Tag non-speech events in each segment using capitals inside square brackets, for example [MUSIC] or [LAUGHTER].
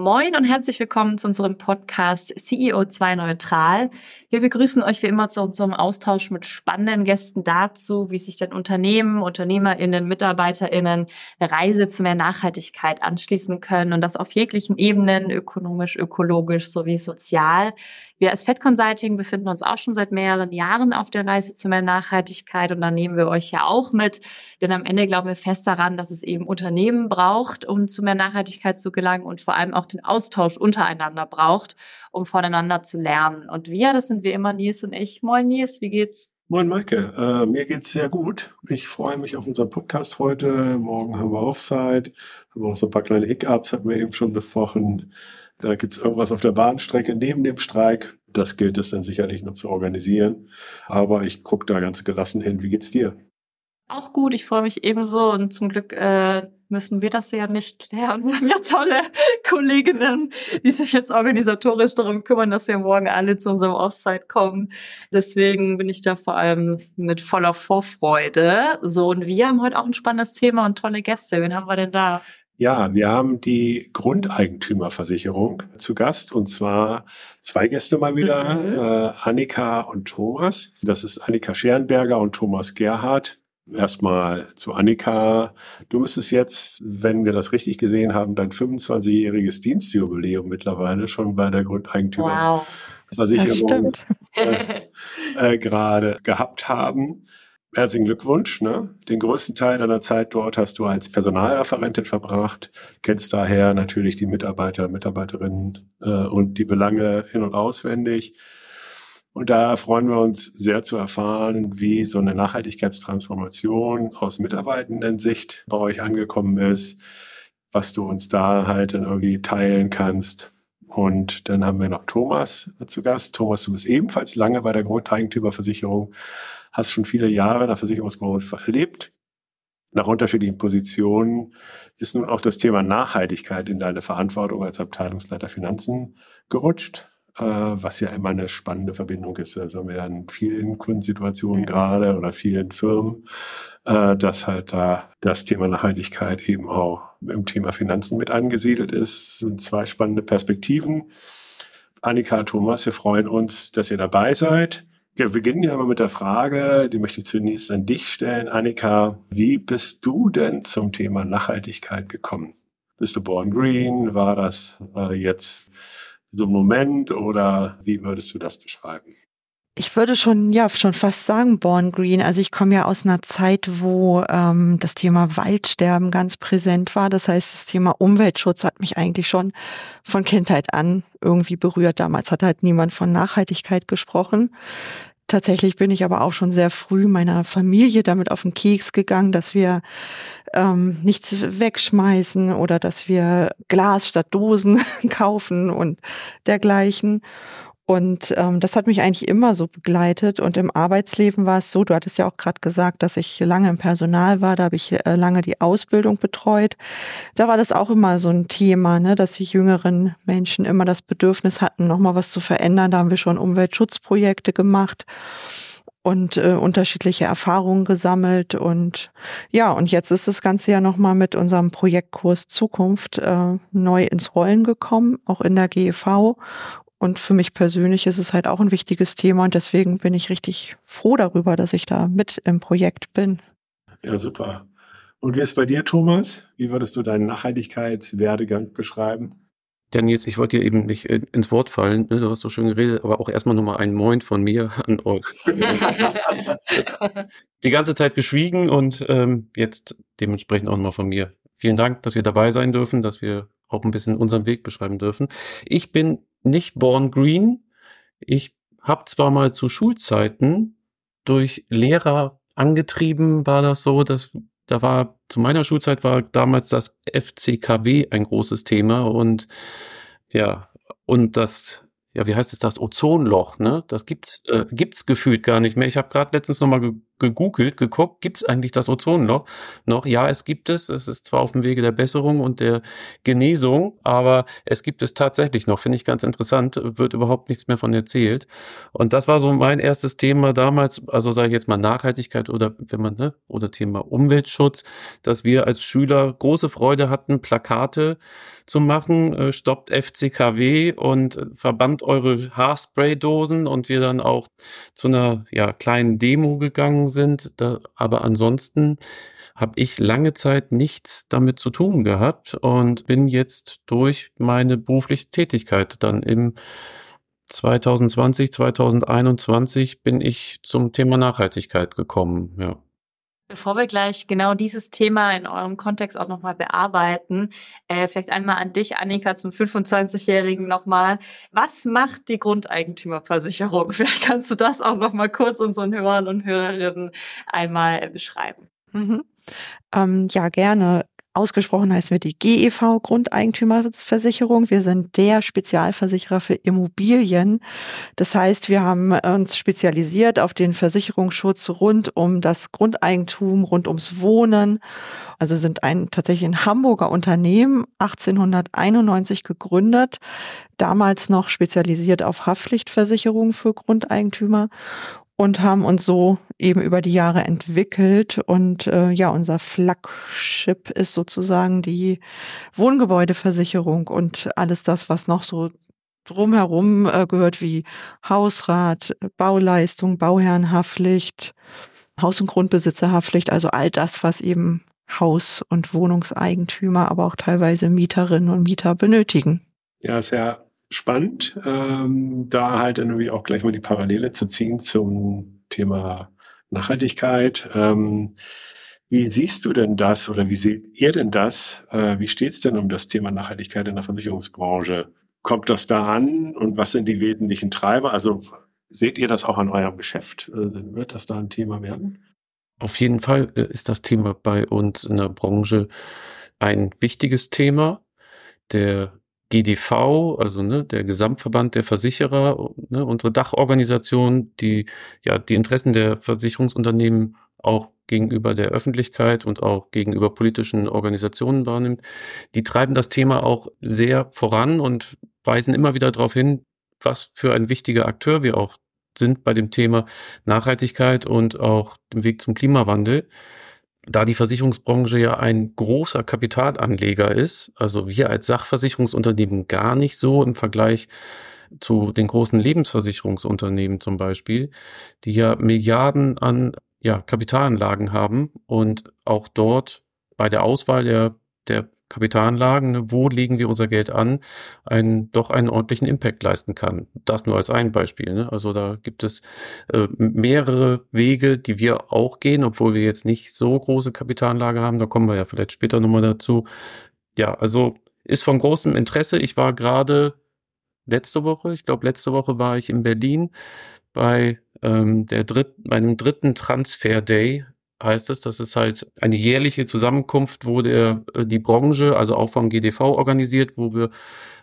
Moin und herzlich willkommen zu unserem Podcast CEO2 Neutral. Wir begrüßen euch wie immer zu unserem Austausch mit spannenden Gästen dazu, wie sich denn Unternehmen, UnternehmerInnen, MitarbeiterInnen Reise zu mehr Nachhaltigkeit anschließen können und das auf jeglichen Ebenen, ökonomisch, ökologisch sowie sozial. Wir als Fed Consulting befinden uns auch schon seit mehreren Jahren auf der Reise zu mehr Nachhaltigkeit und da nehmen wir euch ja auch mit, denn am Ende glauben wir fest daran, dass es eben Unternehmen braucht, um zu mehr Nachhaltigkeit zu gelangen und vor allem auch den Austausch untereinander braucht, um voneinander zu lernen. Und wir, das sind wie immer Nils und ich. Moin Nils, wie geht's? Moin Maike, äh, mir geht's sehr gut. Ich freue mich auf unseren Podcast heute. Morgen haben wir Offside, haben wir auch so ein paar kleine Hiccups, hatten wir eben schon besprochen. Da gibt's irgendwas auf der Bahnstrecke neben dem Streik. Das gilt es dann sicherlich noch zu organisieren. Aber ich gucke da ganz gelassen hin. Wie geht's dir? Auch gut, ich freue mich ebenso und zum Glück äh, müssen wir das ja nicht lernen. [LAUGHS] Wir haben ja tolle Kolleginnen, die sich jetzt organisatorisch darum kümmern, dass wir morgen alle zu unserem Offsite kommen. Deswegen bin ich da vor allem mit voller Vorfreude. So, und wir haben heute auch ein spannendes Thema und tolle Gäste. Wen haben wir denn da? Ja, wir haben die Grundeigentümerversicherung zu Gast und zwar zwei Gäste mal wieder, mhm. äh, Annika und Thomas. Das ist Annika Scherenberger und Thomas Gerhardt. Erstmal zu Annika. Du müsstest jetzt, wenn wir das richtig gesehen haben, dein 25-jähriges Dienstjubiläum mittlerweile schon bei der Grundeigentümerversicherung wow. äh, äh, gerade gehabt haben. Herzlichen Glückwunsch. Ne? Den größten Teil deiner Zeit dort hast du als Personalreferentin verbracht, kennst daher natürlich die Mitarbeiter, Mitarbeiterinnen äh, und die Belange in- und auswendig. Und da freuen wir uns sehr zu erfahren, wie so eine Nachhaltigkeitstransformation aus Mitarbeitenden-Sicht bei euch angekommen ist, was du uns da halt dann irgendwie teilen kannst. Und dann haben wir noch Thomas zu Gast. Thomas, du bist ebenfalls lange bei der Grundeigentümerversicherung hast schon viele Jahre in der Versicherungsbranche erlebt. Nach unterschiedlichen Positionen ist nun auch das Thema Nachhaltigkeit in deine Verantwortung als Abteilungsleiter Finanzen gerutscht, was ja immer eine spannende Verbindung ist. Also wir in vielen Kundensituationen gerade oder vielen Firmen, äh, dass halt da das Thema Nachhaltigkeit eben auch im Thema Finanzen mit angesiedelt ist. Das sind zwei spannende Perspektiven. Annika, Thomas, wir freuen uns, dass ihr dabei seid. Wir beginnen ja mal mit der Frage, die möchte ich zunächst an dich stellen, Annika. Wie bist du denn zum Thema Nachhaltigkeit gekommen? Bist du born green? War das äh, jetzt so ein Moment oder wie würdest du das beschreiben? Ich würde schon, ja, schon fast sagen Born Green. Also ich komme ja aus einer Zeit, wo ähm, das Thema Waldsterben ganz präsent war. Das heißt, das Thema Umweltschutz hat mich eigentlich schon von Kindheit an irgendwie berührt. Damals hat halt niemand von Nachhaltigkeit gesprochen. Tatsächlich bin ich aber auch schon sehr früh meiner Familie damit auf den Keks gegangen, dass wir ähm, nichts wegschmeißen oder dass wir Glas statt Dosen [LAUGHS] kaufen und dergleichen. Und ähm, das hat mich eigentlich immer so begleitet. Und im Arbeitsleben war es so, du hattest ja auch gerade gesagt, dass ich lange im Personal war, da habe ich äh, lange die Ausbildung betreut. Da war das auch immer so ein Thema, ne, dass die jüngeren Menschen immer das Bedürfnis hatten, nochmal was zu verändern. Da haben wir schon Umweltschutzprojekte gemacht und äh, unterschiedliche Erfahrungen gesammelt. Und ja, und jetzt ist das Ganze ja nochmal mit unserem Projektkurs Zukunft äh, neu ins Rollen gekommen, auch in der GEV. Und für mich persönlich ist es halt auch ein wichtiges Thema und deswegen bin ich richtig froh darüber, dass ich da mit im Projekt bin. Ja, super. Und wie ist bei dir, Thomas? Wie würdest du deinen Nachhaltigkeitswerdegang beschreiben? Ja, Nils, ich wollte dir eben nicht ins Wort fallen, ne? du hast so schön geredet, aber auch erstmal nochmal ein Moin von mir [LAUGHS] an euch. [LAUGHS] Die ganze Zeit geschwiegen und ähm, jetzt dementsprechend auch nochmal von mir. Vielen Dank, dass wir dabei sein dürfen, dass wir auch ein bisschen unseren Weg beschreiben dürfen. Ich bin nicht born green. Ich habe zwar mal zu Schulzeiten durch Lehrer angetrieben, war das so, dass da war zu meiner Schulzeit war damals das FCKW ein großes Thema und ja und das ja wie heißt es das Ozonloch ne das gibt's äh, gibt's gefühlt gar nicht mehr ich habe gerade letztens noch mal gegoogelt, geguckt, gibt es eigentlich das Ozonloch noch? Ja, es gibt es. Es ist zwar auf dem Wege der Besserung und der Genesung, aber es gibt es tatsächlich noch. Finde ich ganz interessant. Wird überhaupt nichts mehr von erzählt. Und das war so mein erstes Thema damals. Also sage ich jetzt mal Nachhaltigkeit oder wenn man ne oder Thema Umweltschutz, dass wir als Schüler große Freude hatten, Plakate zu machen. Äh, stoppt FCKW und verbannt eure Haarspraydosen und wir dann auch zu einer ja kleinen Demo gegangen sind. Da, aber ansonsten habe ich lange Zeit nichts damit zu tun gehabt und bin jetzt durch meine berufliche Tätigkeit dann im 2020, 2021 bin ich zum Thema Nachhaltigkeit gekommen, ja. Bevor wir gleich genau dieses Thema in eurem Kontext auch nochmal bearbeiten, äh, vielleicht einmal an dich, Annika, zum 25-Jährigen nochmal. Was macht die Grundeigentümerversicherung? [LAUGHS] Vielleicht kannst du das auch nochmal kurz unseren Hörern und Hörerinnen einmal beschreiben. Mhm. Ähm, ja, gerne. Ausgesprochen heißen wir die GEV Grundeigentümerversicherung. Wir sind der Spezialversicherer für Immobilien. Das heißt, wir haben uns spezialisiert auf den Versicherungsschutz rund um das Grundeigentum, rund ums Wohnen. Also sind ein tatsächlich ein Hamburger Unternehmen, 1891 gegründet, damals noch spezialisiert auf Haftpflichtversicherung für Grundeigentümer und haben uns so eben über die Jahre entwickelt. Und äh, ja, unser Flagship ist sozusagen die Wohngebäudeversicherung und alles das, was noch so drumherum äh, gehört, wie Hausrat, Bauleistung, Bauherrenhaftpflicht, Haus- und Grundbesitzerhaftpflicht, also all das, was eben Haus- und Wohnungseigentümer, aber auch teilweise Mieterinnen und Mieter benötigen. Ja, sehr spannend, ähm, da halt irgendwie auch gleich mal die Parallele zu ziehen zum Thema Nachhaltigkeit. Ähm, wie siehst du denn das oder wie seht ihr denn das? Äh, wie steht es denn um das Thema Nachhaltigkeit in der Versicherungsbranche? Kommt das da an und was sind die wesentlichen Treiber? Also seht ihr das auch an eurem Geschäft? Äh, wird das da ein Thema werden? Auf jeden Fall äh, ist das Thema bei uns in der Branche ein wichtiges Thema. Der GDV, also ne, der Gesamtverband der Versicherer, ne, unsere Dachorganisation, die ja die Interessen der Versicherungsunternehmen auch gegenüber der Öffentlichkeit und auch gegenüber politischen Organisationen wahrnimmt, die treiben das Thema auch sehr voran und weisen immer wieder darauf hin, was für ein wichtiger Akteur wir auch sind bei dem Thema Nachhaltigkeit und auch dem Weg zum Klimawandel da die Versicherungsbranche ja ein großer Kapitalanleger ist, also wir als Sachversicherungsunternehmen gar nicht so im Vergleich zu den großen Lebensversicherungsunternehmen zum Beispiel, die ja Milliarden an ja, Kapitalanlagen haben und auch dort bei der Auswahl der, der Kapitalanlagen, ne, wo legen wir unser Geld an, einen, doch einen ordentlichen Impact leisten kann. Das nur als ein Beispiel. Ne? Also da gibt es äh, mehrere Wege, die wir auch gehen, obwohl wir jetzt nicht so große Kapitalanlage haben. Da kommen wir ja vielleicht später nochmal dazu. Ja, also ist von großem Interesse. Ich war gerade letzte Woche, ich glaube letzte Woche war ich in Berlin bei ähm, der dritt, meinem dritten Transfer Day heißt es. Das ist halt eine jährliche Zusammenkunft, wo der, äh, die Branche, also auch vom GDV organisiert, wo wir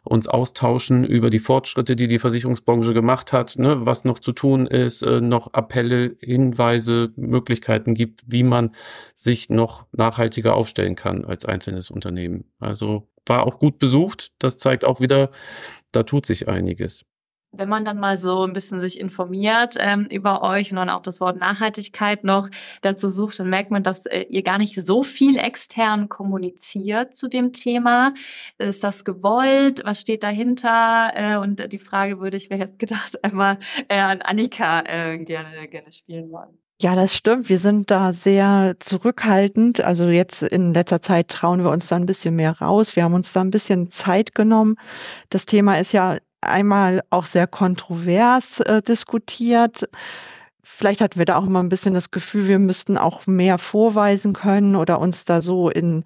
uns austauschen über die Fortschritte, die die Versicherungsbranche gemacht hat, ne, was noch zu tun ist, äh, noch Appelle, Hinweise, Möglichkeiten gibt, wie man sich noch nachhaltiger aufstellen kann als einzelnes Unternehmen. Also war auch gut besucht. Das zeigt auch wieder, da tut sich einiges wenn man dann mal so ein bisschen sich informiert ähm, über euch und dann auch das Wort Nachhaltigkeit noch dazu sucht, dann merkt man, dass äh, ihr gar nicht so viel extern kommuniziert zu dem Thema. Ist das gewollt? Was steht dahinter? Äh, und die Frage würde ich, wer hätte gedacht, [LAUGHS] einmal äh, an Annika äh, gerne, gerne spielen wollen. Ja, das stimmt. Wir sind da sehr zurückhaltend. Also jetzt in letzter Zeit trauen wir uns da ein bisschen mehr raus. Wir haben uns da ein bisschen Zeit genommen. Das Thema ist ja einmal auch sehr kontrovers äh, diskutiert. Vielleicht hatten wir da auch immer ein bisschen das Gefühl, wir müssten auch mehr vorweisen können oder uns da so in,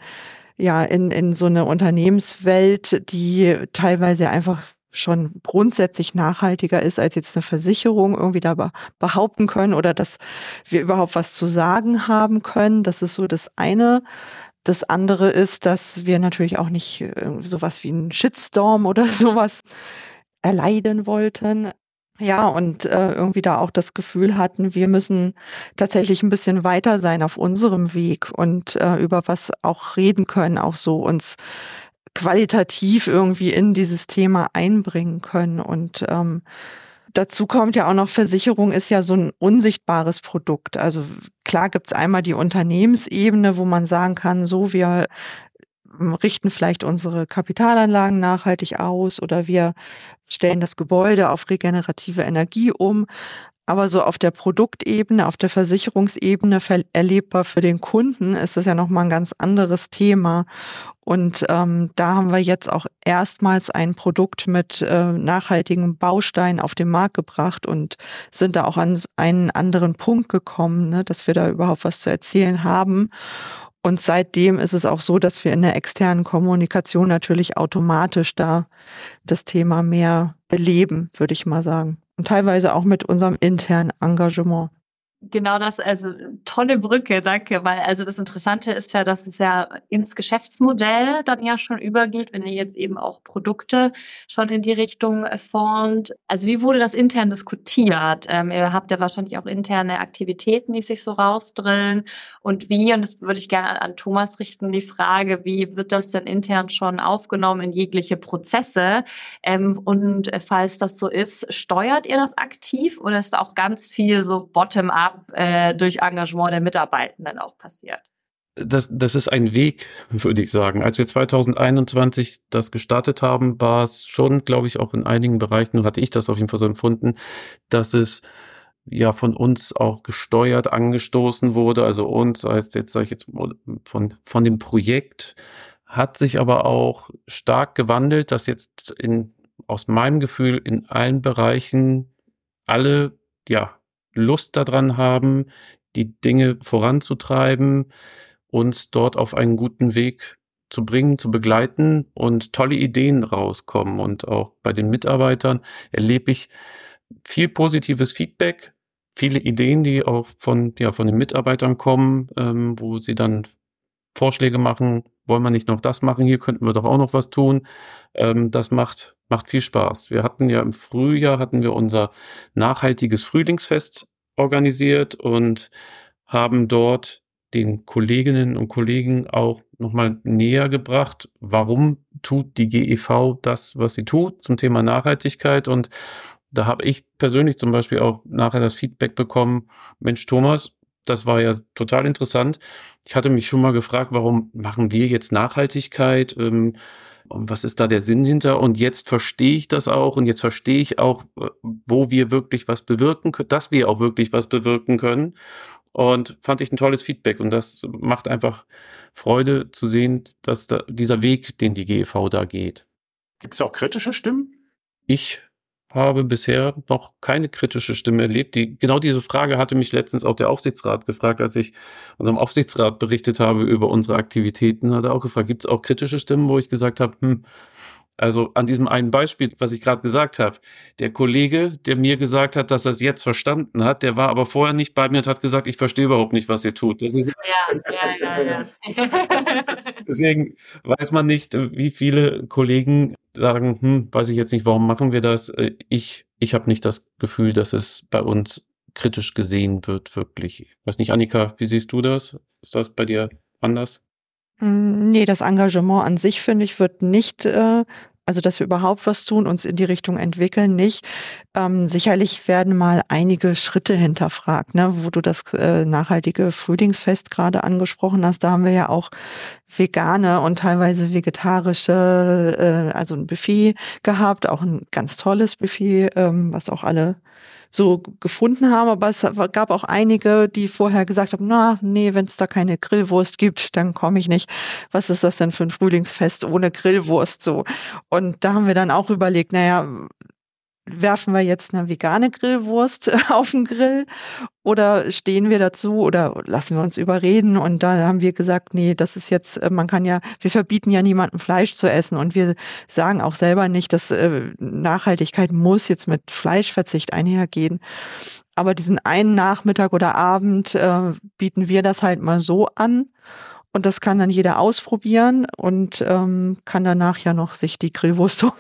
ja, in, in so eine Unternehmenswelt, die teilweise einfach schon grundsätzlich nachhaltiger ist als jetzt eine Versicherung irgendwie da behaupten können oder dass wir überhaupt was zu sagen haben können. Das ist so das eine. Das andere ist, dass wir natürlich auch nicht äh, sowas wie einen Shitstorm oder [LAUGHS] sowas erleiden wollten. Ja, und äh, irgendwie da auch das Gefühl hatten, wir müssen tatsächlich ein bisschen weiter sein auf unserem Weg und äh, über was auch reden können, auch so uns qualitativ irgendwie in dieses Thema einbringen können. Und ähm, dazu kommt ja auch noch, Versicherung ist ja so ein unsichtbares Produkt. Also klar gibt's einmal die Unternehmensebene, wo man sagen kann, so wir richten vielleicht unsere Kapitalanlagen nachhaltig aus oder wir stellen das Gebäude auf regenerative Energie um. Aber so auf der Produktebene, auf der Versicherungsebene erlebbar für den Kunden ist das ja nochmal ein ganz anderes Thema. Und ähm, da haben wir jetzt auch erstmals ein Produkt mit äh, nachhaltigen Bausteinen auf den Markt gebracht und sind da auch an einen anderen Punkt gekommen, ne, dass wir da überhaupt was zu erzählen haben. Und seitdem ist es auch so, dass wir in der externen Kommunikation natürlich automatisch da das Thema mehr beleben, würde ich mal sagen. Und teilweise auch mit unserem internen Engagement. Genau das, also tolle Brücke, danke, weil also das Interessante ist ja, dass es ja ins Geschäftsmodell dann ja schon übergeht, wenn ihr jetzt eben auch Produkte schon in die Richtung äh, formt. Also wie wurde das intern diskutiert? Ähm, ihr habt ja wahrscheinlich auch interne Aktivitäten, die sich so rausdrillen und wie, und das würde ich gerne an, an Thomas richten, die Frage, wie wird das denn intern schon aufgenommen in jegliche Prozesse? Ähm, und äh, falls das so ist, steuert ihr das aktiv oder ist auch ganz viel so bottom-up ab äh, durch Engagement der Mitarbeitenden auch passiert. Das, das ist ein Weg, würde ich sagen. Als wir 2021 das gestartet haben, war es schon, glaube ich, auch in einigen Bereichen, hatte ich das auf jeden Fall so empfunden, dass es ja von uns auch gesteuert angestoßen wurde. Also uns heißt jetzt, sage ich jetzt von, von dem Projekt, hat sich aber auch stark gewandelt, dass jetzt in, aus meinem Gefühl in allen Bereichen alle, ja, Lust daran haben, die Dinge voranzutreiben, uns dort auf einen guten Weg zu bringen, zu begleiten und tolle Ideen rauskommen. Und auch bei den Mitarbeitern erlebe ich viel positives Feedback, viele Ideen, die auch von, ja, von den Mitarbeitern kommen, ähm, wo sie dann Vorschläge machen, wollen wir nicht noch das machen, hier könnten wir doch auch noch was tun. Ähm, das macht, macht viel Spaß. Wir hatten ja im Frühjahr hatten wir unser nachhaltiges Frühlingsfest organisiert und haben dort den Kolleginnen und Kollegen auch nochmal näher gebracht, warum tut die GEV das, was sie tut zum Thema Nachhaltigkeit. Und da habe ich persönlich zum Beispiel auch nachher das Feedback bekommen, Mensch Thomas, das war ja total interessant. Ich hatte mich schon mal gefragt, warum machen wir jetzt Nachhaltigkeit? Ähm, was ist da der Sinn hinter? Und jetzt verstehe ich das auch und jetzt verstehe ich auch, wo wir wirklich was bewirken können, dass wir auch wirklich was bewirken können. Und fand ich ein tolles Feedback und das macht einfach Freude zu sehen, dass da dieser Weg, den die GEV da geht. Gibt es auch kritische Stimmen? Ich habe bisher noch keine kritische Stimme erlebt. Die, genau diese Frage hatte mich letztens auch der Aufsichtsrat gefragt, als ich unserem Aufsichtsrat berichtet habe über unsere Aktivitäten. Hat er auch gefragt, gibt es auch kritische Stimmen, wo ich gesagt habe, hm, also an diesem einen Beispiel, was ich gerade gesagt habe, der Kollege, der mir gesagt hat, dass er es jetzt verstanden hat, der war aber vorher nicht bei mir und hat gesagt, ich verstehe überhaupt nicht, was ihr tut. Das ist ja, ja, ja, ja. [LAUGHS] Deswegen weiß man nicht, wie viele Kollegen sagen, hm, weiß ich jetzt nicht, warum machen wir das? Äh, ich, ich habe nicht das Gefühl, dass es bei uns kritisch gesehen wird, wirklich. Ich weiß nicht, Annika, wie siehst du das? Ist das bei dir anders? Hm, nee, das Engagement an sich, finde ich, wird nicht äh, also dass wir überhaupt was tun, uns in die Richtung entwickeln, nicht. Ähm, sicherlich werden mal einige Schritte hinterfragt, ne? wo du das äh, nachhaltige Frühlingsfest gerade angesprochen hast. Da haben wir ja auch vegane und teilweise vegetarische, äh, also ein Buffet gehabt, auch ein ganz tolles Buffet, ähm, was auch alle so gefunden haben. Aber es gab auch einige, die vorher gesagt haben, na, nee, wenn es da keine Grillwurst gibt, dann komme ich nicht. Was ist das denn für ein Frühlingsfest ohne Grillwurst so? Und da haben wir dann auch überlegt, naja, werfen wir jetzt eine vegane Grillwurst [LAUGHS] auf den Grill oder stehen wir dazu oder lassen wir uns überreden? Und da haben wir gesagt, nee, das ist jetzt, äh, man kann ja, wir verbieten ja niemandem Fleisch zu essen und wir sagen auch selber nicht, dass äh, Nachhaltigkeit muss jetzt mit Fleischverzicht einhergehen. Aber diesen einen Nachmittag oder Abend äh, bieten wir das halt mal so an. Und das kann dann jeder ausprobieren und ähm, kann danach ja noch sich die Grillwurst [LAUGHS] holen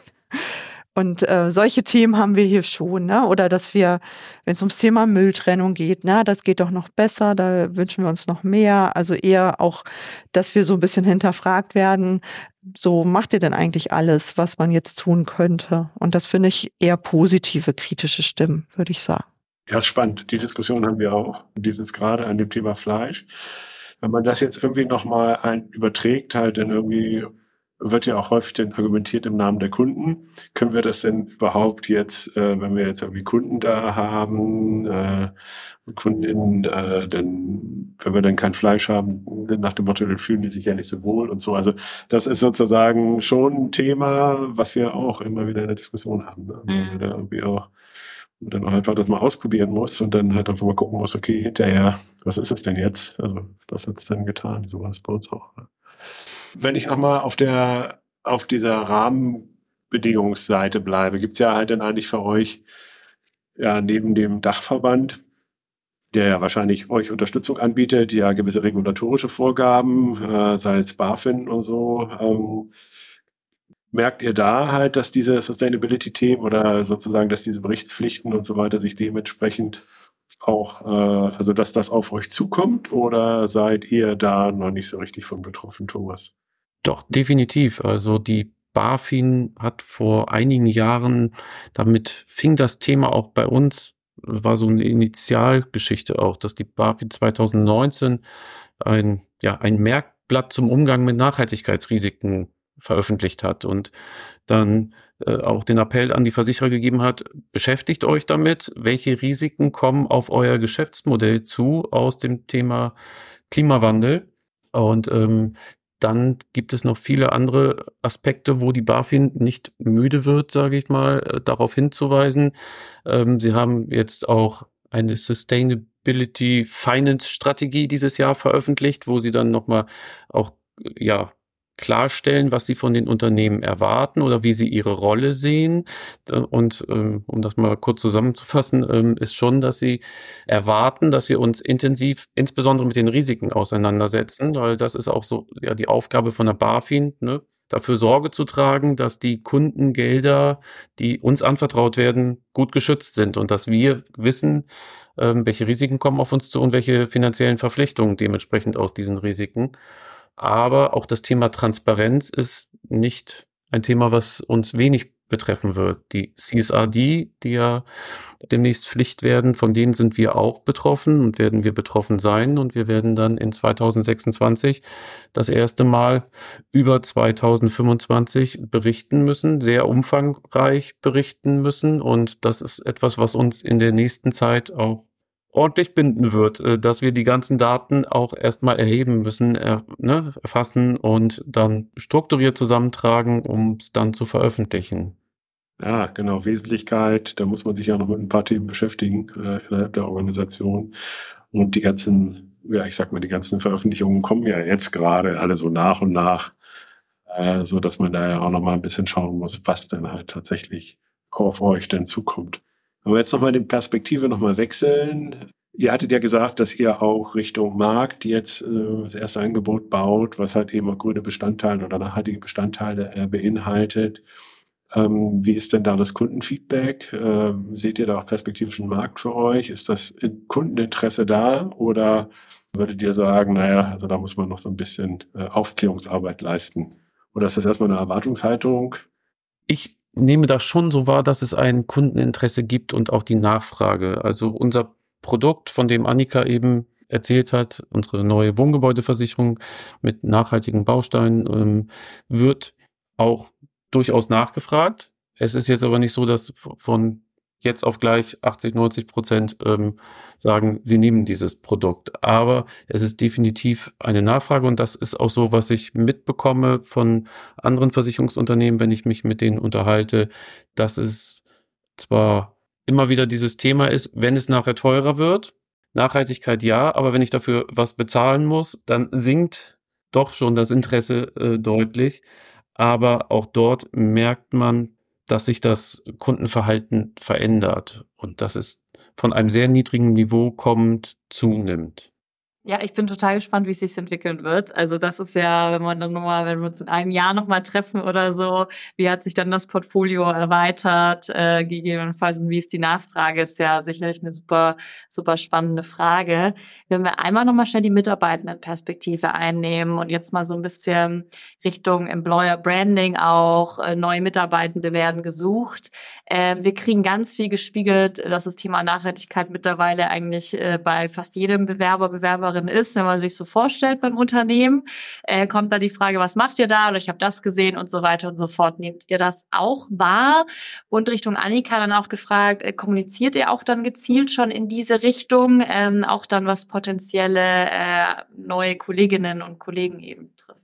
Und äh, solche Themen haben wir hier schon, ne? Oder dass wir, wenn es ums Thema Mülltrennung geht, na, das geht doch noch besser, da wünschen wir uns noch mehr. Also eher auch, dass wir so ein bisschen hinterfragt werden, so macht ihr denn eigentlich alles, was man jetzt tun könnte? Und das finde ich eher positive, kritische Stimmen, würde ich sagen. Ja, ist spannend. Die Diskussion haben wir auch. Dieses gerade an dem Thema Fleisch. Wenn man das jetzt irgendwie nochmal ein, überträgt, halt dann irgendwie wird ja auch häufig dann argumentiert im Namen der Kunden. Können wir das denn überhaupt jetzt, äh, wenn wir jetzt irgendwie Kunden da haben, äh, KundInnen, äh, denn wenn wir dann kein Fleisch haben, nach dem Motto, dann fühlen die sich ja nicht so wohl und so. Also das ist sozusagen schon ein Thema, was wir auch immer wieder in der Diskussion haben. Ne? Mhm. Da irgendwie auch dann auch einfach das mal ausprobieren muss und dann halt einfach mal gucken muss, okay, hinterher, was ist es denn jetzt? Also, was hat's denn getan? So war es bei uns auch. Ne? Wenn ich nochmal auf der, auf dieser Rahmenbedingungsseite bleibe, gibt's ja halt dann eigentlich für euch, ja, neben dem Dachverband, der ja wahrscheinlich euch Unterstützung anbietet, ja gewisse regulatorische Vorgaben, äh, sei es BaFin und so. Ähm, merkt ihr da halt, dass diese Sustainability-Themen oder sozusagen, dass diese Berichtspflichten und so weiter sich dementsprechend auch, äh, also dass das auf euch zukommt oder seid ihr da noch nicht so richtig von betroffen, Thomas? Doch, definitiv. Also die BaFin hat vor einigen Jahren, damit fing das Thema auch bei uns, war so eine Initialgeschichte auch, dass die BaFin 2019 ein, ja, ein Merkblatt zum Umgang mit Nachhaltigkeitsrisiken veröffentlicht hat und dann äh, auch den Appell an die Versicherer gegeben hat, beschäftigt euch damit, welche Risiken kommen auf euer Geschäftsmodell zu aus dem Thema Klimawandel. Und ähm, dann gibt es noch viele andere Aspekte, wo die BaFin nicht müde wird, sage ich mal, äh, darauf hinzuweisen. Ähm, sie haben jetzt auch eine Sustainability Finance Strategie dieses Jahr veröffentlicht, wo sie dann nochmal auch ja klarstellen, was sie von den Unternehmen erwarten oder wie sie ihre Rolle sehen. Und ähm, um das mal kurz zusammenzufassen, ähm, ist schon, dass sie erwarten, dass wir uns intensiv, insbesondere mit den Risiken auseinandersetzen, weil das ist auch so ja die Aufgabe von der BaFin, ne? dafür Sorge zu tragen, dass die Kundengelder, die uns anvertraut werden, gut geschützt sind und dass wir wissen, ähm, welche Risiken kommen auf uns zu und welche finanziellen Verpflichtungen dementsprechend aus diesen Risiken. Aber auch das Thema Transparenz ist nicht ein Thema, was uns wenig betreffen wird. Die CSRD, die ja demnächst Pflicht werden, von denen sind wir auch betroffen und werden wir betroffen sein. Und wir werden dann in 2026 das erste Mal über 2025 berichten müssen, sehr umfangreich berichten müssen. Und das ist etwas, was uns in der nächsten Zeit auch ordentlich binden wird, äh, dass wir die ganzen Daten auch erstmal erheben müssen, er, ne, erfassen und dann strukturiert zusammentragen, um es dann zu veröffentlichen. Ja, genau, Wesentlichkeit, da muss man sich ja noch mit ein paar Themen beschäftigen äh, innerhalb der Organisation. Und die ganzen, ja, ich sag mal, die ganzen Veröffentlichungen kommen ja jetzt gerade alle so nach und nach, äh, so dass man da ja auch noch mal ein bisschen schauen muss, was denn halt tatsächlich auf euch denn zukommt. Wir jetzt nochmal die Perspektive nochmal wechseln. Ihr hattet ja gesagt, dass ihr auch Richtung Markt jetzt äh, das erste Angebot baut, was halt eben auch grüne Bestandteile oder nachhaltige Bestandteile äh, beinhaltet. Ähm, wie ist denn da das Kundenfeedback? Ähm, seht ihr da auch perspektivischen Markt für euch? Ist das Kundeninteresse da oder würdet ihr sagen, naja, also da muss man noch so ein bisschen äh, Aufklärungsarbeit leisten? Oder ist das erstmal eine Erwartungshaltung? Ich nehme das schon so wahr, dass es ein Kundeninteresse gibt und auch die Nachfrage. Also unser Produkt, von dem Annika eben erzählt hat, unsere neue Wohngebäudeversicherung mit nachhaltigen Bausteinen, ähm, wird auch durchaus nachgefragt. Es ist jetzt aber nicht so, dass von jetzt auf gleich 80, 90 Prozent ähm, sagen, sie nehmen dieses Produkt. Aber es ist definitiv eine Nachfrage und das ist auch so, was ich mitbekomme von anderen Versicherungsunternehmen, wenn ich mich mit denen unterhalte, dass es zwar immer wieder dieses Thema ist, wenn es nachher teurer wird, Nachhaltigkeit ja, aber wenn ich dafür was bezahlen muss, dann sinkt doch schon das Interesse äh, deutlich. Aber auch dort merkt man, dass sich das Kundenverhalten verändert und dass es von einem sehr niedrigen Niveau kommend zunimmt. Ja, ich bin total gespannt, wie es sich entwickeln wird. Also das ist ja, wenn man dann nochmal, wenn wir uns in einem Jahr nochmal treffen oder so, wie hat sich dann das Portfolio erweitert, äh, gegebenenfalls und wie ist die Nachfrage, ist ja sicherlich eine super, super spannende Frage. Wenn wir einmal nochmal schnell die Mitarbeitendenperspektive einnehmen und jetzt mal so ein bisschen Richtung Employer Branding auch, äh, neue Mitarbeitende werden gesucht. Äh, wir kriegen ganz viel gespiegelt, dass das Thema Nachhaltigkeit mittlerweile eigentlich äh, bei fast jedem Bewerber, Bewerber Inhaberin ist, wenn man sich so vorstellt beim Unternehmen, äh, kommt da die Frage, was macht ihr da? Oder ich habe das gesehen und so weiter und so fort. Nehmt ihr das auch wahr? Und Richtung Annika dann auch gefragt, äh, kommuniziert ihr auch dann gezielt schon in diese Richtung, ähm, auch dann was potenzielle äh, neue Kolleginnen und Kollegen eben trifft?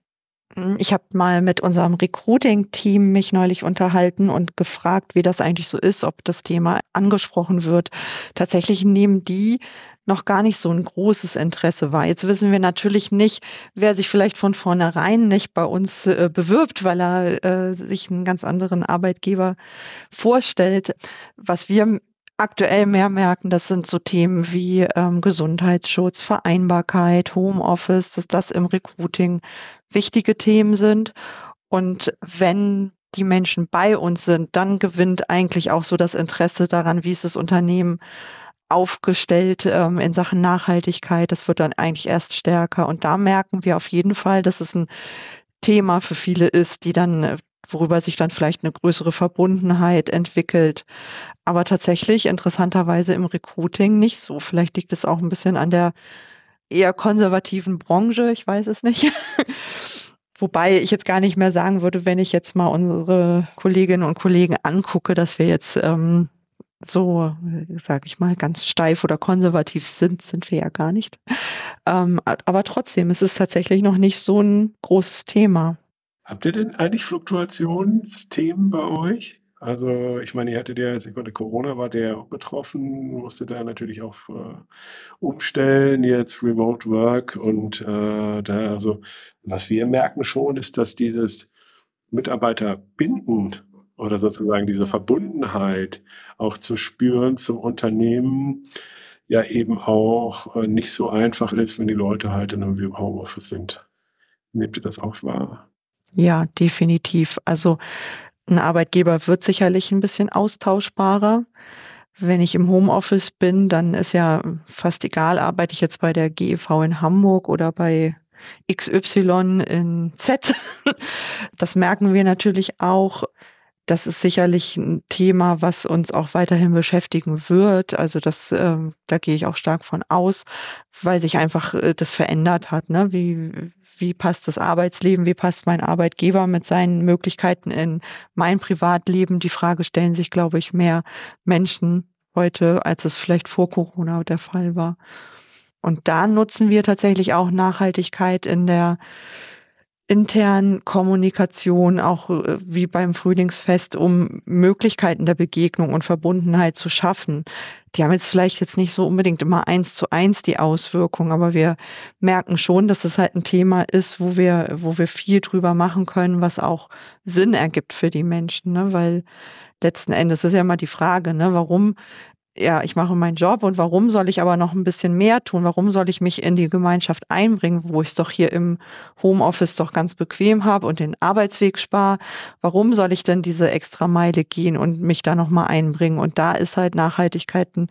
Ich habe mal mit unserem Recruiting-Team mich neulich unterhalten und gefragt, wie das eigentlich so ist, ob das Thema angesprochen wird. Tatsächlich nehmen die noch gar nicht so ein großes Interesse war. Jetzt wissen wir natürlich nicht, wer sich vielleicht von vornherein nicht bei uns äh, bewirbt, weil er äh, sich einen ganz anderen Arbeitgeber vorstellt. Was wir aktuell mehr merken, das sind so Themen wie ähm, Gesundheitsschutz, Vereinbarkeit, Homeoffice, dass das im Recruiting wichtige Themen sind. Und wenn die Menschen bei uns sind, dann gewinnt eigentlich auch so das Interesse daran, wie ist das Unternehmen aufgestellt ähm, in Sachen Nachhaltigkeit. Das wird dann eigentlich erst stärker. Und da merken wir auf jeden Fall, dass es ein Thema für viele ist, die dann, äh, worüber sich dann vielleicht eine größere Verbundenheit entwickelt. Aber tatsächlich interessanterweise im Recruiting nicht so. Vielleicht liegt es auch ein bisschen an der eher konservativen Branche. Ich weiß es nicht. [LAUGHS] Wobei ich jetzt gar nicht mehr sagen würde, wenn ich jetzt mal unsere Kolleginnen und Kollegen angucke, dass wir jetzt ähm, so, sage ich mal, ganz steif oder konservativ sind, sind wir ja gar nicht. Ähm, aber trotzdem, es ist tatsächlich noch nicht so ein großes Thema. Habt ihr denn eigentlich Fluktuationsthemen bei euch? Also ich meine, ihr hattet ja jetzt, ich meine, Corona war der auch betroffen, musste da natürlich auch äh, umstellen, jetzt Remote Work und äh, da, also was wir merken schon, ist, dass dieses Mitarbeiter binden oder sozusagen diese Verbundenheit auch zu spüren zum Unternehmen ja eben auch äh, nicht so einfach ist, wenn die Leute halt in einem Homeoffice sind. Nehmt ihr das auch wahr? Ja, definitiv. Also ein Arbeitgeber wird sicherlich ein bisschen austauschbarer. Wenn ich im Homeoffice bin, dann ist ja fast egal, arbeite ich jetzt bei der GEV in Hamburg oder bei XY in Z. [LAUGHS] Das merken wir natürlich auch das ist sicherlich ein Thema, was uns auch weiterhin beschäftigen wird. Also das, äh, da gehe ich auch stark von aus, weil sich einfach äh, das verändert hat. Ne? Wie, wie passt das Arbeitsleben, wie passt mein Arbeitgeber mit seinen Möglichkeiten in mein Privatleben? Die Frage stellen sich, glaube ich, mehr Menschen heute, als es vielleicht vor Corona der Fall war. Und da nutzen wir tatsächlich auch Nachhaltigkeit in der internen Kommunikation, auch äh, wie beim Frühlingsfest, um Möglichkeiten der Begegnung und Verbundenheit zu schaffen. Die haben jetzt vielleicht jetzt nicht so unbedingt immer eins zu eins die Auswirkung, aber wir merken schon, dass es halt ein Thema ist, wo wir, wo wir viel drüber machen können, was auch Sinn ergibt für die Menschen, ne? weil letzten Endes ist ja immer die Frage, ne, warum ja, ich mache meinen Job und warum soll ich aber noch ein bisschen mehr tun? Warum soll ich mich in die Gemeinschaft einbringen, wo ich es doch hier im Homeoffice doch ganz bequem habe und den Arbeitsweg spare? Warum soll ich denn diese extra Meile gehen und mich da nochmal einbringen? Und da ist halt Nachhaltigkeit ein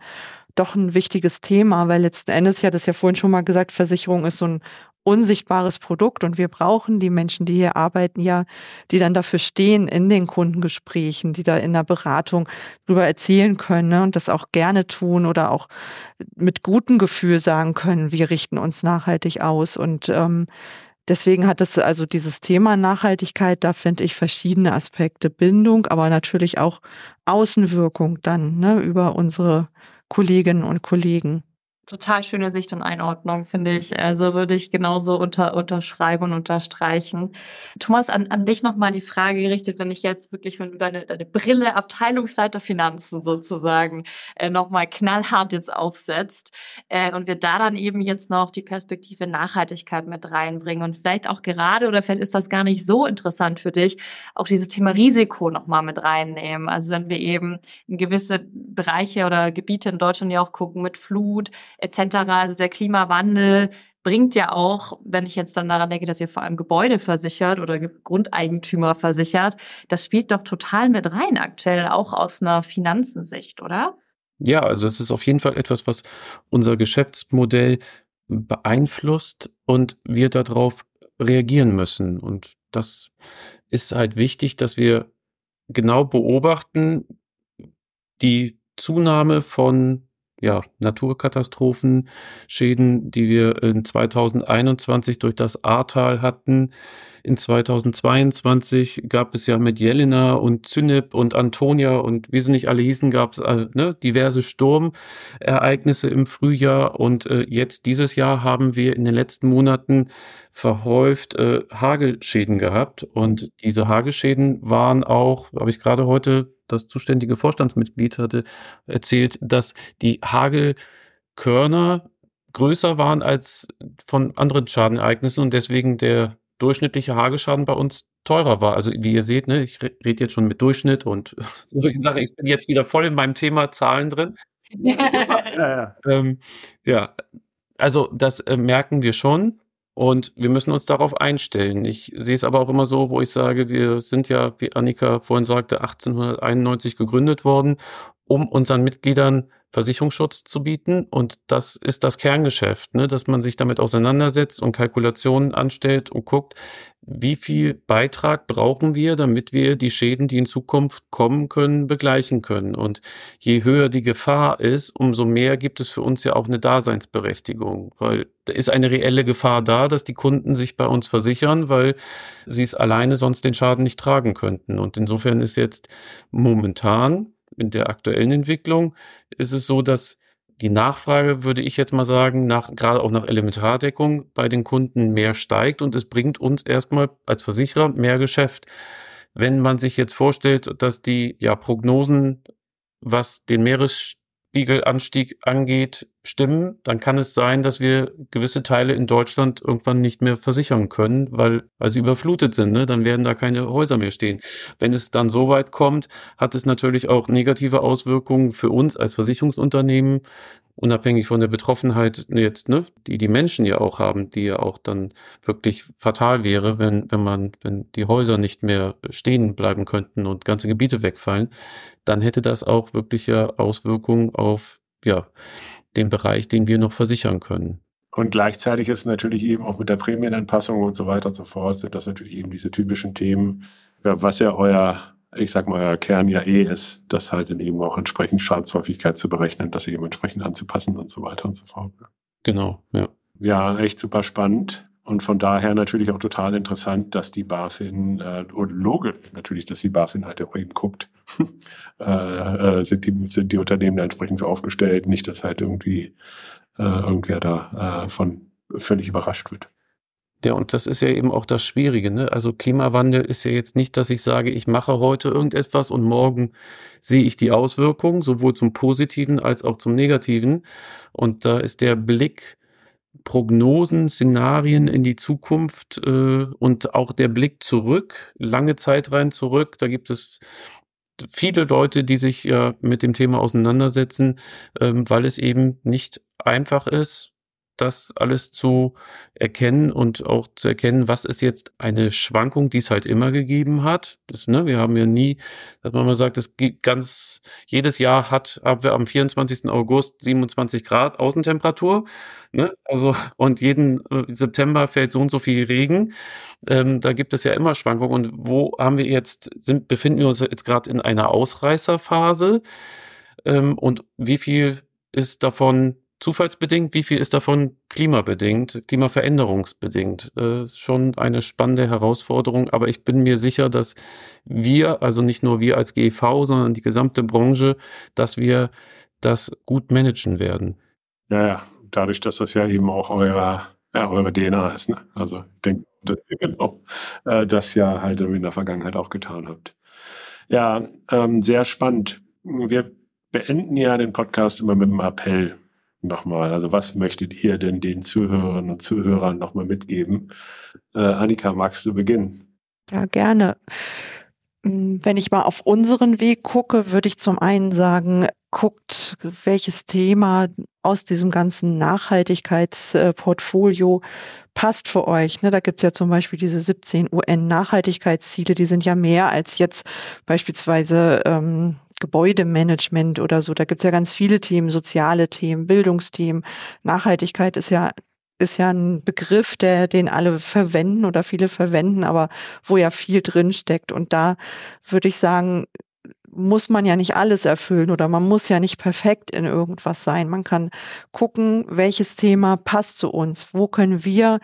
doch ein wichtiges Thema, weil letzten Endes, ich hatte es ja vorhin schon mal gesagt, Versicherung ist so ein unsichtbares Produkt. Und wir brauchen die Menschen, die hier arbeiten, ja, die dann dafür stehen in den Kundengesprächen, die da in der Beratung drüber erzählen können ne, und das auch gerne tun oder auch mit gutem Gefühl sagen können, wir richten uns nachhaltig aus. Und ähm, Deswegen hat es also dieses Thema Nachhaltigkeit, da finde ich verschiedene Aspekte, Bindung, aber natürlich auch Außenwirkung dann ne, über unsere Kolleginnen und Kollegen total schöne Sicht und Einordnung, finde ich. Also würde ich genauso unter, unterschreiben und unterstreichen. Thomas, an, an dich nochmal die Frage gerichtet, wenn ich jetzt wirklich, wenn du deine, deine Brille Abteilungsleiter Finanzen sozusagen äh, nochmal knallhart jetzt aufsetzt äh, und wir da dann eben jetzt noch die Perspektive Nachhaltigkeit mit reinbringen und vielleicht auch gerade, oder vielleicht ist das gar nicht so interessant für dich, auch dieses Thema Risiko nochmal mit reinnehmen. Also wenn wir eben in gewisse Bereiche oder Gebiete in Deutschland ja auch gucken mit Flut, etc. Also der Klimawandel bringt ja auch, wenn ich jetzt dann daran denke, dass ihr vor allem Gebäude versichert oder Grundeigentümer versichert, das spielt doch total mit rein aktuell, auch aus einer Finanzensicht, oder? Ja, also es ist auf jeden Fall etwas, was unser Geschäftsmodell beeinflusst und wir darauf reagieren müssen. Und das ist halt wichtig, dass wir genau beobachten, die Zunahme von ja, Naturkatastrophen, Schäden, die wir in 2021 durch das Ahrtal hatten. In 2022 gab es ja mit Jelena und Zynep und Antonia und wie sie nicht alle hießen, gab es äh, ne, diverse Sturmereignisse im Frühjahr und äh, jetzt dieses Jahr haben wir in den letzten Monaten verhäuft äh, Hagelschäden gehabt und diese Hagelschäden waren auch, habe ich gerade heute das zuständige Vorstandsmitglied hatte erzählt, dass die Hagelkörner größer waren als von anderen Schadenereignissen und deswegen der durchschnittliche Hageschaden bei uns teurer war. Also wie ihr seht, ne, ich rede jetzt schon mit Durchschnitt und [LAUGHS] solche Sachen. Ich bin jetzt wieder voll in meinem Thema Zahlen drin. ja, [LAUGHS] ja. Ähm, ja, also das äh, merken wir schon. Und wir müssen uns darauf einstellen. Ich sehe es aber auch immer so, wo ich sage, wir sind ja, wie Annika vorhin sagte, 1891 gegründet worden, um unseren Mitgliedern Versicherungsschutz zu bieten. Und das ist das Kerngeschäft, ne? dass man sich damit auseinandersetzt und Kalkulationen anstellt und guckt, wie viel Beitrag brauchen wir, damit wir die Schäden, die in Zukunft kommen können, begleichen können. Und je höher die Gefahr ist, umso mehr gibt es für uns ja auch eine Daseinsberechtigung, weil da ist eine reelle Gefahr da, dass die Kunden sich bei uns versichern, weil sie es alleine sonst den Schaden nicht tragen könnten. Und insofern ist jetzt momentan in der aktuellen Entwicklung ist es so, dass die Nachfrage, würde ich jetzt mal sagen, nach, gerade auch nach Elementardeckung bei den Kunden mehr steigt und es bringt uns erstmal als Versicherer mehr Geschäft. Wenn man sich jetzt vorstellt, dass die ja Prognosen, was den Meeres Spiegelanstieg angeht, stimmen, dann kann es sein, dass wir gewisse Teile in Deutschland irgendwann nicht mehr versichern können, weil, weil sie überflutet sind. Ne? Dann werden da keine Häuser mehr stehen. Wenn es dann so weit kommt, hat es natürlich auch negative Auswirkungen für uns als Versicherungsunternehmen, unabhängig von der Betroffenheit jetzt, ne, die die Menschen ja auch haben, die ja auch dann wirklich fatal wäre, wenn, wenn man, wenn die Häuser nicht mehr stehen bleiben könnten und ganze Gebiete wegfallen, dann hätte das auch wirkliche Auswirkungen auf, ja, den Bereich, den wir noch versichern können. Und gleichzeitig ist natürlich eben auch mit der Prämienanpassung und so weiter und so fort, sind das natürlich eben diese typischen Themen, was ja euer ich sag mal, euer Kern ja eh ist, das halt in eben auch entsprechend Schadenshäufigkeit zu berechnen, das eben entsprechend anzupassen und so weiter und so fort. Genau, ja. Ja, echt super spannend. Und von daher natürlich auch total interessant, dass die BaFin, äh, und logisch natürlich, dass die BaFin halt auch eben guckt, [LAUGHS] äh, äh, sind, die, sind die Unternehmen da entsprechend für aufgestellt, nicht, dass halt irgendwie äh, irgendwer da äh, von völlig überrascht wird. Ja, und das ist ja eben auch das Schwierige. Ne? Also Klimawandel ist ja jetzt nicht, dass ich sage, ich mache heute irgendetwas und morgen sehe ich die Auswirkungen, sowohl zum Positiven als auch zum Negativen. Und da ist der Blick, Prognosen, Szenarien in die Zukunft äh, und auch der Blick zurück, lange Zeit rein zurück. Da gibt es viele Leute, die sich ja mit dem Thema auseinandersetzen, ähm, weil es eben nicht einfach ist, das alles zu erkennen und auch zu erkennen, was ist jetzt eine Schwankung, die es halt immer gegeben hat. Das, ne, wir haben ja nie, dass man mal sagt, es gibt ganz, jedes Jahr hat, haben wir am 24. August 27 Grad Außentemperatur. Ne? Also, und jeden äh, September fällt so und so viel Regen. Ähm, da gibt es ja immer Schwankungen. Und wo haben wir jetzt, sind, befinden wir uns jetzt gerade in einer Ausreißerphase? Ähm, und wie viel ist davon zufallsbedingt, wie viel ist davon klimabedingt, klimaveränderungsbedingt. Das ist schon eine spannende Herausforderung, aber ich bin mir sicher, dass wir, also nicht nur wir als GEV, sondern die gesamte Branche, dass wir das gut managen werden. Ja, ja, dadurch, dass das ja eben auch euer, ja, eure DNA ist. Ne? Also ich denke, dass ihr genau äh, das ja halt in der Vergangenheit auch getan habt. Ja, ähm, sehr spannend. Wir beenden ja den Podcast immer mit einem Appell nochmal? Also was möchtet ihr denn den Zuhörerinnen und Zuhörern nochmal mitgeben? Äh, Annika, magst du beginnen? Ja, gerne. Hm, wenn ich mal auf unseren Weg gucke, würde ich zum einen sagen, guckt, welches Thema aus diesem ganzen Nachhaltigkeitsportfolio passt für euch. Ne? Da gibt's ja zum Beispiel diese 17 UN-Nachhaltigkeitsziele, die sind ja mehr als jetzt beispielsweise ähm, Gebäudemanagement oder so. Da gibt's ja ganz viele Themen, soziale Themen, Bildungsthemen. Nachhaltigkeit ist ja ist ja ein Begriff, der den alle verwenden oder viele verwenden, aber wo ja viel drin steckt. Und da würde ich sagen, muss man ja nicht alles erfüllen oder man muss ja nicht perfekt in irgendwas sein. Man kann gucken, welches Thema passt zu uns. Wo können wir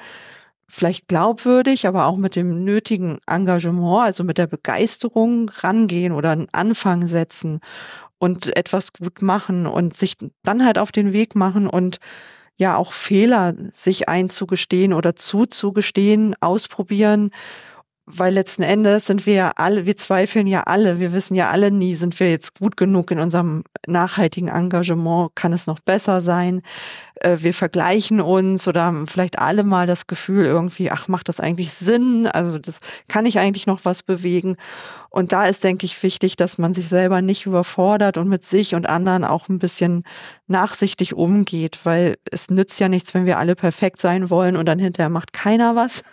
vielleicht glaubwürdig, aber auch mit dem nötigen Engagement, also mit der Begeisterung rangehen oder einen Anfang setzen und etwas gut machen und sich dann halt auf den Weg machen und ja auch Fehler sich einzugestehen oder zuzugestehen, ausprobieren weil letzten Endes sind wir ja alle, wir zweifeln ja alle, wir wissen ja alle nie, sind wir jetzt gut genug in unserem nachhaltigen Engagement, kann es noch besser sein? Äh, wir vergleichen uns oder haben vielleicht alle mal das Gefühl irgendwie, ach, macht das eigentlich Sinn? Also das kann ich eigentlich noch was bewegen? Und da ist, denke ich, wichtig, dass man sich selber nicht überfordert und mit sich und anderen auch ein bisschen nachsichtig umgeht, weil es nützt ja nichts, wenn wir alle perfekt sein wollen und dann hinterher macht keiner was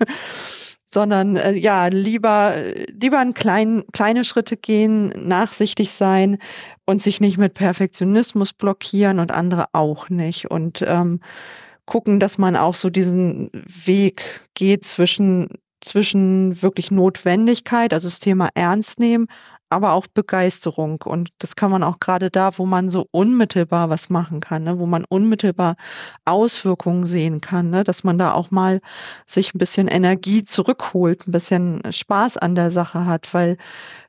sondern äh, ja, lieber, lieber in klein, kleine Schritte gehen, nachsichtig sein und sich nicht mit Perfektionismus blockieren und andere auch nicht. Und ähm, gucken, dass man auch so diesen Weg geht zwischen zwischen wirklich Notwendigkeit, also das Thema ernst nehmen, aber auch Begeisterung. Und das kann man auch gerade da, wo man so unmittelbar was machen kann, ne? wo man unmittelbar Auswirkungen sehen kann, ne? dass man da auch mal sich ein bisschen Energie zurückholt, ein bisschen Spaß an der Sache hat, weil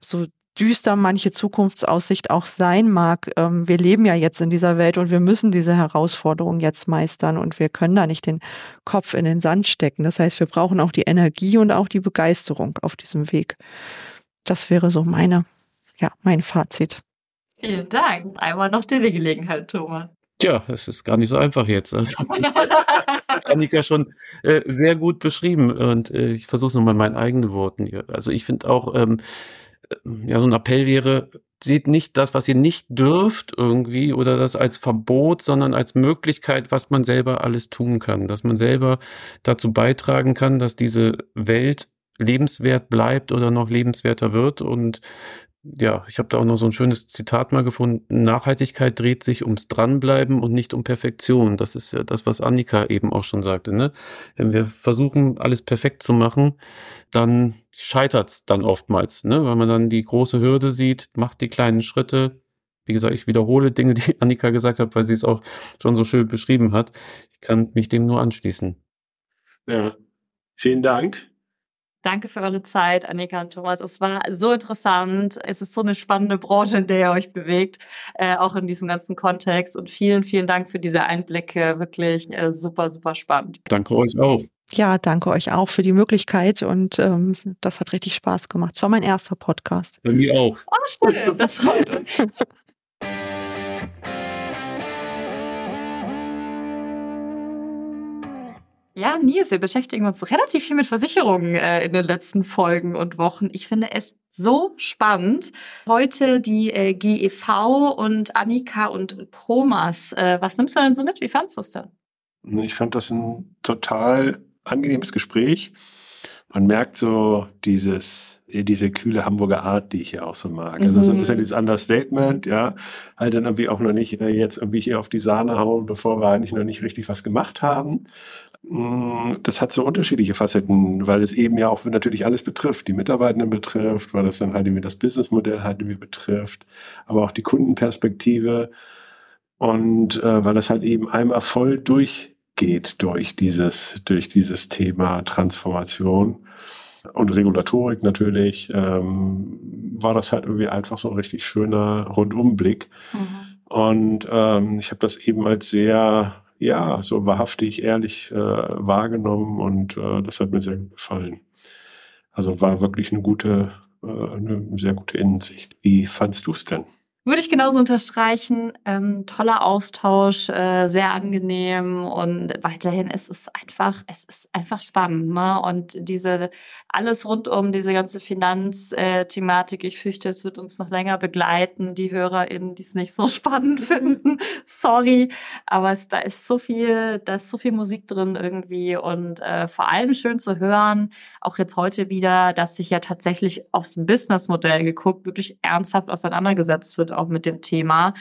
so düster manche Zukunftsaussicht auch sein mag. Ähm, wir leben ja jetzt in dieser Welt und wir müssen diese Herausforderung jetzt meistern und wir können da nicht den Kopf in den Sand stecken. Das heißt, wir brauchen auch die Energie und auch die Begeisterung auf diesem Weg. Das wäre so meine, ja, mein Fazit. Vielen Dank. Einmal noch die Gelegenheit, Thomas. Tja, es ist gar nicht so einfach jetzt. Also, [LAUGHS] Annika schon äh, sehr gut beschrieben und äh, ich versuche es nochmal in meinen eigenen Worten hier. Also ich finde auch, ähm, äh, ja, so ein Appell wäre, seht nicht das, was ihr nicht dürft irgendwie oder das als Verbot, sondern als Möglichkeit, was man selber alles tun kann, dass man selber dazu beitragen kann, dass diese Welt lebenswert bleibt oder noch lebenswerter wird. Und ja, ich habe da auch noch so ein schönes Zitat mal gefunden. Nachhaltigkeit dreht sich ums Dranbleiben und nicht um Perfektion. Das ist ja das, was Annika eben auch schon sagte. Ne? Wenn wir versuchen, alles perfekt zu machen, dann scheitert's dann oftmals, ne? weil man dann die große Hürde sieht, macht die kleinen Schritte. Wie gesagt, ich wiederhole Dinge, die [LAUGHS] Annika gesagt hat, weil sie es auch schon so schön beschrieben hat. Ich kann mich dem nur anschließen. Ja, vielen Dank. Danke für eure Zeit, Annika und Thomas. Es war so interessant. Es ist so eine spannende Branche, in der ihr euch bewegt, äh, auch in diesem ganzen Kontext. Und vielen, vielen Dank für diese Einblicke. Wirklich äh, super, super spannend. Danke euch auch. Ja, danke euch auch für die Möglichkeit und ähm, das hat richtig Spaß gemacht. Es war mein erster Podcast. Bei mir auch. Oh, schön. Das freut uns. Ja, Nils, wir beschäftigen uns relativ viel mit Versicherungen äh, in den letzten Folgen und Wochen. Ich finde es so spannend. Heute die äh, GEV und Annika und Thomas. Äh, was nimmst du denn so mit? Wie fandest du es denn? Ich fand das ein total angenehmes Gespräch. Man merkt so dieses, diese kühle Hamburger Art, die ich hier auch so mag. Also so ein bisschen mhm. dieses Understatement, ja. Halt dann irgendwie auch noch nicht äh, jetzt irgendwie hier auf die Sahne hauen, bevor wir eigentlich noch nicht richtig was gemacht haben. Mm, das hat so unterschiedliche Facetten, weil es eben ja auch natürlich alles betrifft, die Mitarbeitenden betrifft, weil das dann halt irgendwie das Businessmodell halt irgendwie betrifft, aber auch die Kundenperspektive und äh, weil das halt eben einmal voll durchgeht durch dieses, durch dieses Thema Transformation und Regulatorik natürlich, ähm, war das halt irgendwie einfach so ein richtig schöner Rundumblick. Mhm. Und ähm, ich habe das eben als sehr ja, so wahrhaftig, ehrlich äh, wahrgenommen und äh, das hat mir sehr gut gefallen. Also war wirklich eine gute, äh, eine sehr gute Innensicht. Wie fandst du es denn? Würde ich genauso unterstreichen. Ähm, toller Austausch, äh, sehr angenehm und weiterhin ist es einfach, es ist einfach spannend. Ne? Und diese alles rund um diese ganze Finanzthematik, ich fürchte, es wird uns noch länger begleiten. Die HörerInnen, die es nicht so [LAUGHS] spannend finden, sorry, aber es, da ist so viel, da ist so viel Musik drin irgendwie und äh, vor allem schön zu hören, auch jetzt heute wieder, dass sich ja tatsächlich dem Businessmodell geguckt wirklich ernsthaft auseinandergesetzt wird auch mit dem Thema.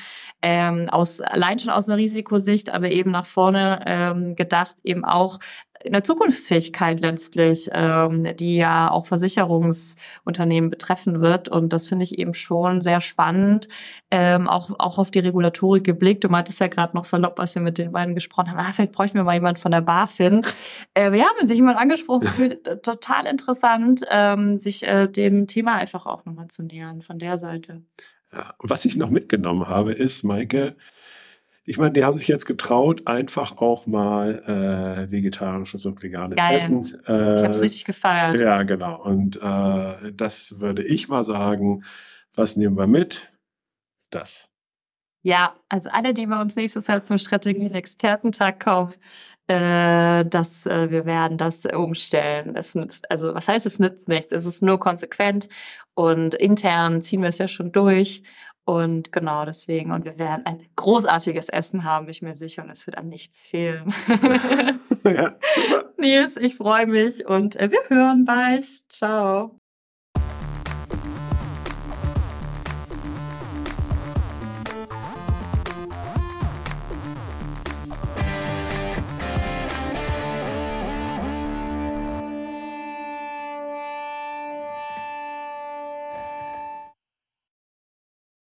Ähm, aus, allein schon aus einer Risikosicht, aber eben nach vorne ähm, gedacht, eben auch in der Zukunftsfähigkeit letztlich, ähm, die ja auch Versicherungsunternehmen betreffen wird. Und das finde ich eben schon sehr spannend, ähm, auch, auch auf die Regulatorik geblickt. Du meintest ja gerade noch salopp, als wir mit den beiden gesprochen haben, ah, vielleicht bräuchten wir mal jemand von der BaFin. [LAUGHS] Äh, ja, wenn sich jemand angesprochen fühlt, total interessant, ähm, sich äh, dem Thema einfach auch nochmal zu nähern von der Seite. Ja, was ich noch mitgenommen habe, ist, Maike, ich meine, die haben sich jetzt getraut, einfach auch mal äh, vegetarisches und veganes Geil. Essen. Äh, ich habe es richtig gefeiert. Ja, genau. Und äh, das würde ich mal sagen. Was nehmen wir mit? Das. Ja, also alle, die bei uns nächstes Jahr zum Strategien-Expertentag kommen, äh, dass äh, wir werden das umstellen. Es nützt, also was heißt, es nützt nichts? Es ist nur konsequent und intern ziehen wir es ja schon durch. Und genau deswegen, und wir werden ein großartiges Essen haben, bin ich mir sicher, und es wird an nichts fehlen. [LAUGHS] ja. [LAUGHS] Nils, ich freue mich und äh, wir hören bald. Ciao.